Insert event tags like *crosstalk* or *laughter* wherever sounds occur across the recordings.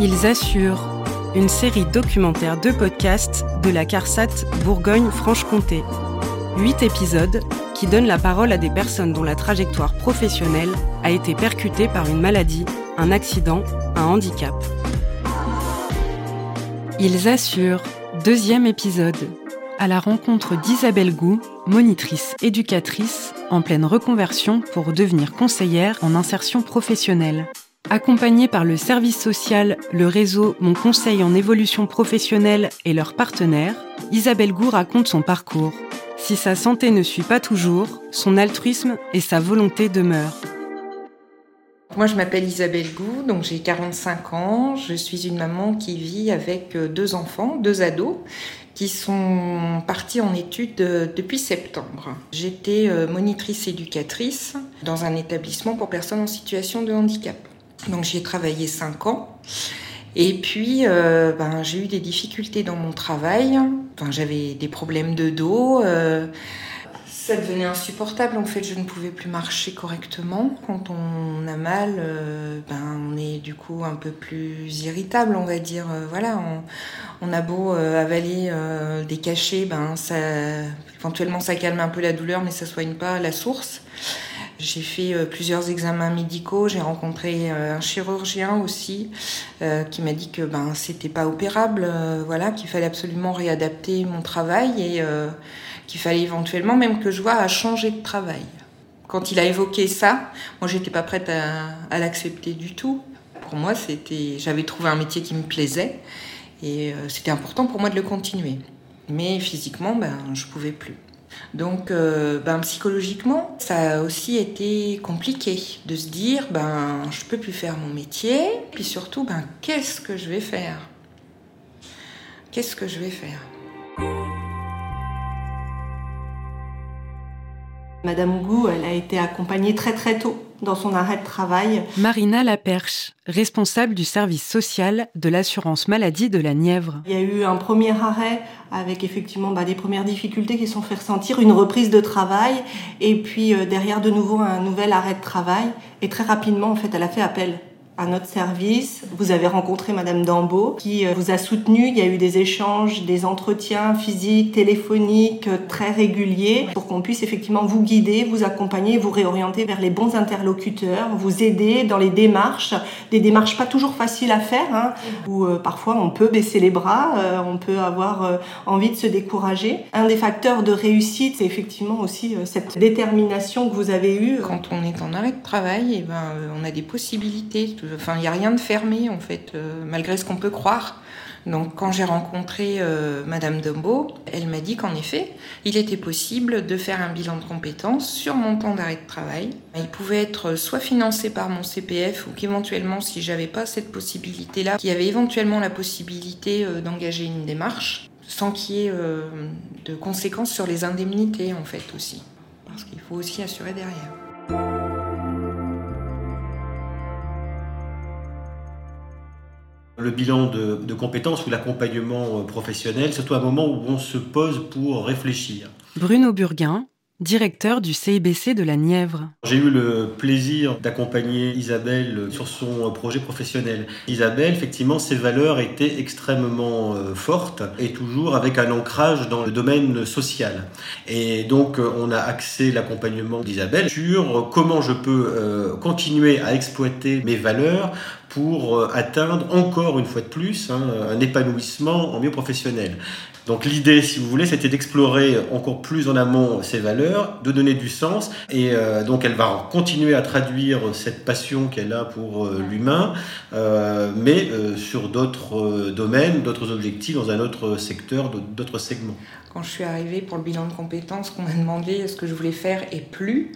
Ils assurent une série documentaire de podcasts de la CARSAT Bourgogne-Franche-Comté. Huit épisodes qui donnent la parole à des personnes dont la trajectoire professionnelle a été percutée par une maladie, un accident, un handicap. Ils assurent deuxième épisode à la rencontre d'Isabelle Gou, monitrice éducatrice en pleine reconversion pour devenir conseillère en insertion professionnelle. Accompagnée par le service social, le réseau Mon Conseil en évolution professionnelle et leurs partenaires, Isabelle Gou raconte son parcours. Si sa santé ne suit pas toujours, son altruisme et sa volonté demeurent. Moi, je m'appelle Isabelle Gou, donc j'ai 45 ans. Je suis une maman qui vit avec euh, deux enfants, deux ados, qui sont partis en études euh, depuis septembre. J'étais euh, monitrice éducatrice dans un établissement pour personnes en situation de handicap. Donc j'y ai travaillé cinq ans. Et puis, euh, ben, j'ai eu des difficultés dans mon travail. Enfin, j'avais des problèmes de dos. Euh, ça devenait insupportable. En fait, je ne pouvais plus marcher correctement. Quand on a mal, euh, ben, on est du coup un peu plus irritable, on va dire. voilà, on, a beau avaler des cachets, ben, ça, éventuellement ça calme un peu la douleur, mais ça soigne pas la source. J'ai fait euh, plusieurs examens médicaux, j'ai rencontré euh, un chirurgien aussi euh, qui m'a dit que ben c'était pas opérable, voilà, qu'il fallait absolument réadapter mon travail et qu'il fallait éventuellement même que je vois à changer de travail. Quand il a évoqué ça, moi j'étais pas prête à, à l'accepter du tout. Pour moi, c'était j'avais trouvé un métier qui me plaisait et c'était important pour moi de le continuer. Mais physiquement, ben je pouvais plus. Donc, euh, ben, psychologiquement, ça a aussi été compliqué de se dire, ben, je peux plus faire mon métier, puis surtout, ben, qu'est-ce que je vais faire? Qu'est-ce que je vais faire? Madame Gou, elle a été accompagnée très très tôt dans son arrêt de travail. Marina Laperche, responsable du service social de l'assurance maladie de la Nièvre. Il y a eu un premier arrêt avec effectivement bah, des premières difficultés qui sont fait ressentir, une reprise de travail et puis euh, derrière de nouveau un nouvel arrêt de travail. Et très rapidement, en fait, elle a fait appel à notre service. Vous avez rencontré Madame Dambeau qui euh, vous a soutenu. Il y a eu des échanges, des entretiens physiques, téléphoniques euh, très réguliers pour qu'on puisse effectivement vous guider, vous accompagner, vous réorienter vers les bons interlocuteurs, vous aider dans les démarches, des démarches pas toujours faciles à faire, hein, où euh, parfois on peut baisser les bras, on peut avoir envie de se décourager. Un des facteurs de réussite, c'est effectivement aussi cette détermination que vous avez eue. Quand on est en arrêt de travail, eh ben, on a des possibilités Enfin, il n'y a rien de fermé, en fait, euh, malgré ce qu'on peut croire. Donc, quand j'ai rencontré euh, Madame Dumbo, elle m'a dit qu'en effet, il était possible de faire un bilan de compétences sur mon temps d'arrêt de travail. Il pouvait être soit financé par mon CPF ou qu'éventuellement, si j'avais pas cette possibilité-là, qu'il y avait éventuellement la possibilité euh, d'engager une démarche sans qu'il y ait de conséquences sur les indemnités, en fait, aussi. Parce qu'il faut aussi assurer derrière. Le bilan de, compétences ou l'accompagnement euh, professionnel, c'est un moment où on se pose pour réfléchir. Bruno Burguin, directeur du CIBC de la Nièvre. J'ai eu le plaisir d'accompagner Isabelle sur son projet professionnel. Isabelle, effectivement, ses valeurs étaient extrêmement euh, fortes et toujours avec un ancrage dans le domaine social. Et donc, euh, on a axé l'accompagnement d'Isabelle sur comment je peux continuer à exploiter mes valeurs pour euh, atteindre encore une fois de plus hein, un épanouissement en milieu professionnel. Donc l'idée, si vous voulez, c'était d'explorer encore plus en amont ces valeurs, de donner du sens, et euh, donc elle va continuer à traduire cette passion qu'elle a pour euh, l'humain, mais sur d'autres domaines, d'autres objectifs, dans un autre secteur, d'autres segments. Quand je suis arrivée pour le bilan de compétences, qu'on m'a demandé ce que je voulais faire et plus,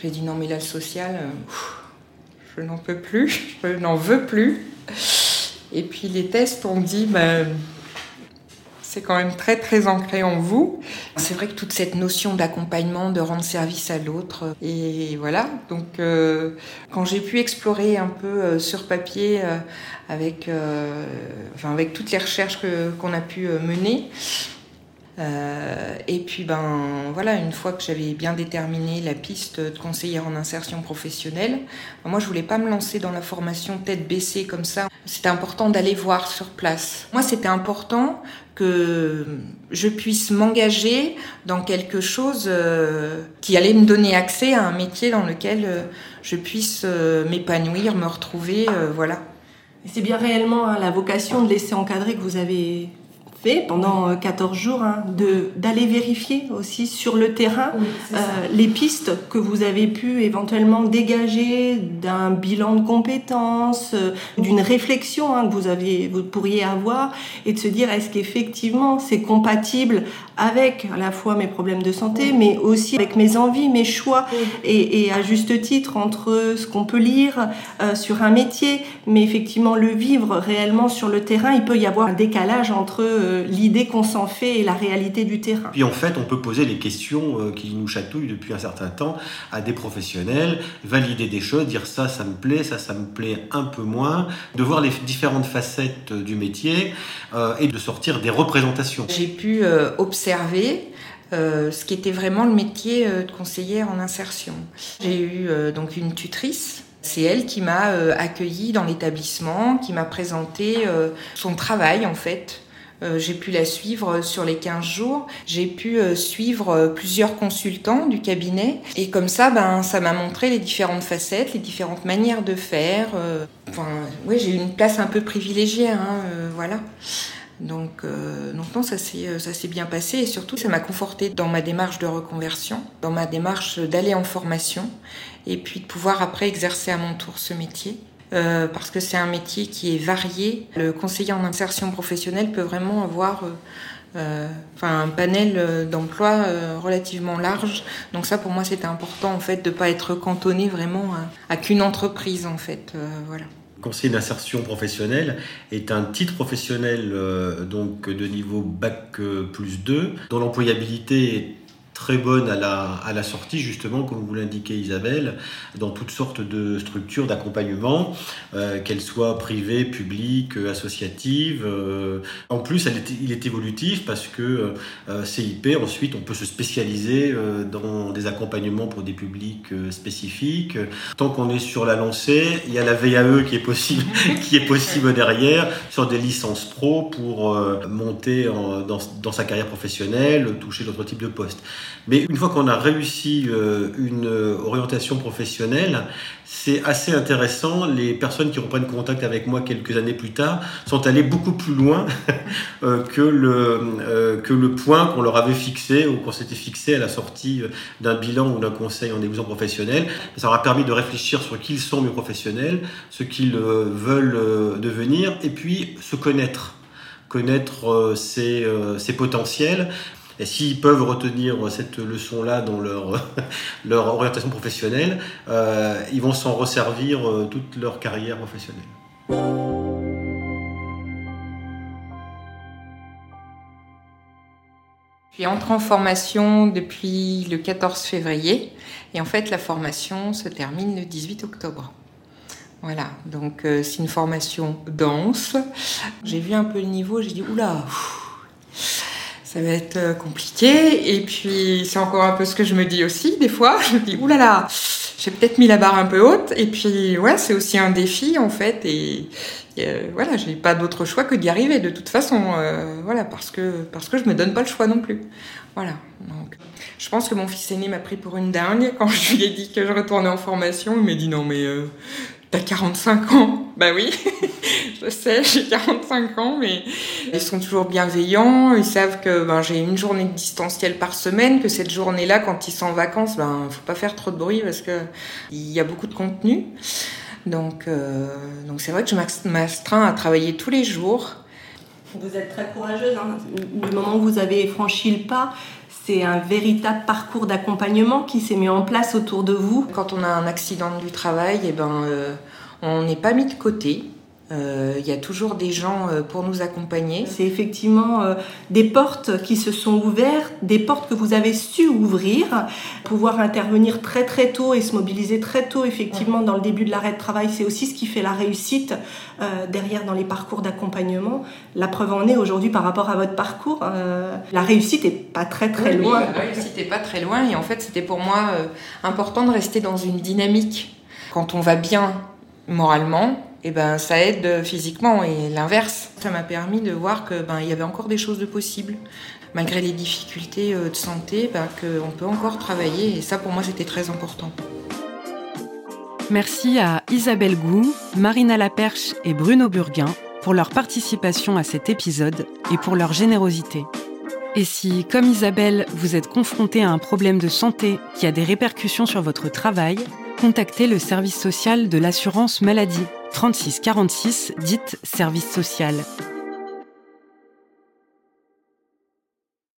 j'ai dit non mais là le social je n'en peux plus, *laughs* je n'en veux plus. Et puis les tests ont dit, ben, c'est quand même très très ancré en vous. C'est vrai que toute cette notion d'accompagnement, de rendre service à l'autre, et voilà. Donc euh, quand j'ai pu explorer un peu euh, sur papier euh, avec, enfin, avec toutes les recherches qu'on a pu mener, Euh, et puis ben voilà, une fois que j'avais bien déterminé la piste de conseillère en insertion professionnelle, moi je voulais pas me lancer dans la formation tête baissée comme ça. C'était important d'aller voir sur place. Moi c'était important que je puisse m'engager dans quelque chose euh, qui allait me donner accès à un métier dans lequel euh, je puisse m'épanouir, me retrouver, voilà. C'est bien réellement hein, la vocation de laisser encadrer que vous avez pendant 14 euh, jours, hein, d'aller vérifier aussi sur le terrain euh, les pistes que vous avez pu éventuellement dégager d'un bilan de compétences, euh, d'une réflexion hein, que vous aviez, vous pourriez avoir, et de se dire est-ce qu'effectivement c'est compatible avec à la fois mes problèmes de santé, mais aussi avec mes envies, mes choix, et, et, à juste titre entre ce qu'on peut lire sur un métier, mais effectivement le vivre réellement sur le terrain, il peut y avoir un décalage entre l'idée qu'on s'en fait et la réalité du terrain. Puis en fait, on peut poser les questions euh, qui nous chatouillent depuis un certain temps à des professionnels, valider des choses, dire ça, ça me plaît, ça, ça me plaît un peu moins, de voir les différentes facettes euh, du métier euh, et de sortir des représentations. J'ai pu observer ce qui était vraiment le métier de conseillère en insertion. J'ai eu donc une tutrice c'est elle qui m'a accueillie dans l'établissement, qui m'a présenté son travail en fait, euh, j'ai pu la suivre sur les 15 jours. J'ai pu euh, suivre euh, plusieurs consultants du cabinet. Et comme ça, ben, ça m'a montré les différentes facettes, les différentes manières de faire. Enfin, oui, j'ai eu une place un peu privilégiée, hein, voilà. Donc, donc non, ça s'est bien passé et surtout, ça m'a conforté dans ma démarche de reconversion, dans ma démarche d'aller en formation et puis de pouvoir après exercer à mon tour ce métier. Euh, parce que c'est un métier qui est varié. Le conseiller en insertion professionnelle peut vraiment avoir euh, euh, enfin, un panel d'emploi relativement large. Donc ça, pour moi, c'était important en fait de ne pas être cantonné vraiment à, qu'une entreprise en fait. voilà conseiller d'insertion professionnelle est un titre professionnel donc de niveau bac plus 2 dont l'employabilité est très bonne à la, à la sortie, justement, comme vous l'indiquez Isabelle, dans toutes sortes de structures d'accompagnement, euh, qu'elles soient privées, publiques, associatives. Euh. En plus, elle est, il est évolutif parce que euh, CIP, ensuite, on peut se spécialiser euh, dans des accompagnements pour des publics spécifiques. Tant qu'on est sur la lancée, il y a la VAE qui est possible, *laughs* qui est possible derrière, sur des licences pro pour monter en, dans, dans sa carrière professionnelle, toucher d'autres types de postes. Mais une fois qu'on a réussi euh, une orientation professionnelle, c'est assez intéressant. Les personnes qui reprennent contact avec moi quelques années plus tard sont allées beaucoup plus loin *laughs* euh, que, le, euh, que le point qu'on leur avait fixé ou qu'on s'était fixé à la sortie d'un bilan ou d'un conseil en évolution professionnelle. Ça leur a permis de réfléchir sur qui ils sont mes professionnels, ce qu'ils veulent devenir et puis se connaître connaître ses, ses potentiels et s'ils peuvent retenir cette leçon-là dans leur, *laughs* leur orientation professionnelle, euh, ils vont s'en resservir euh, toute leur carrière professionnelle. Je suis entrée en formation depuis le 14 février et en fait la formation se termine le 18 octobre. Voilà, donc euh, c'est une formation dense. J'ai vu un peu le niveau, j'ai dit oula, ça va être euh, compliqué. Et puis, c'est encore un peu ce que je me dis aussi, des fois. Je me dis, oulala, j'ai peut-être mis la barre un peu haute. Et puis, ouais, c'est aussi un défi, en fait. Et, euh, voilà, j'ai pas d'autre choix que d'y arriver, de toute façon. Euh, voilà, parce que, parce que je me donne pas le choix non plus. Voilà. Donc, je pense que mon fils aîné m'a pris pour une dingue quand je lui ai dit que je retournais en formation. Il m'a dit, non, mais t'as 45 ans. Bah oui, *laughs* je sais, j'ai 45 ans, mais ils sont toujours bienveillants. Ils savent que ben, j'ai une journée de distanciel par semaine, que cette journée-là, quand ils sont en vacances, ben faut pas faire trop de bruit parce que il y a beaucoup de contenu. Donc, euh, donc c'est vrai que je m'astreins à travailler tous les jours. Vous êtes très courageuse. Hein. Du moment où vous avez franchi le pas, c'est un véritable parcours d'accompagnement qui s'est mis en place autour de vous. Quand on a un accident du travail, eh ben, euh, on n'est pas mis de côté. Euh, il y a toujours des gens euh, pour nous accompagner. C'est effectivement euh, des portes qui se sont ouvertes, des portes que vous avez su ouvrir, pouvoir intervenir très très tôt et se mobiliser très tôt effectivement dans le début de l'arrêt de travail, c'est aussi ce qui fait la réussite derrière dans les parcours d'accompagnement. La preuve en est aujourd'hui par rapport à votre parcours, la réussite est pas très très loin. la réussite est pas très loin et en fait c'était pour moi important de rester dans une dynamique. Quand on va bien moralement, et ben ça aide physiquement et l'inverse. Ça m'a permis de voir que ben il y avait encore des choses de possibles malgré les difficultés euh, de santé, ben, qu'on peut encore travailler et ça pour moi c'était très important. Merci à Isabelle Gou, Marina Laperche et Bruno Burguin pour leur participation à cet épisode et pour leur générosité. Et si, comme Isabelle, vous êtes confronté à un problème de santé qui a des répercussions sur votre travail, contactez le service social de l'assurance maladie 36 46, dite service social.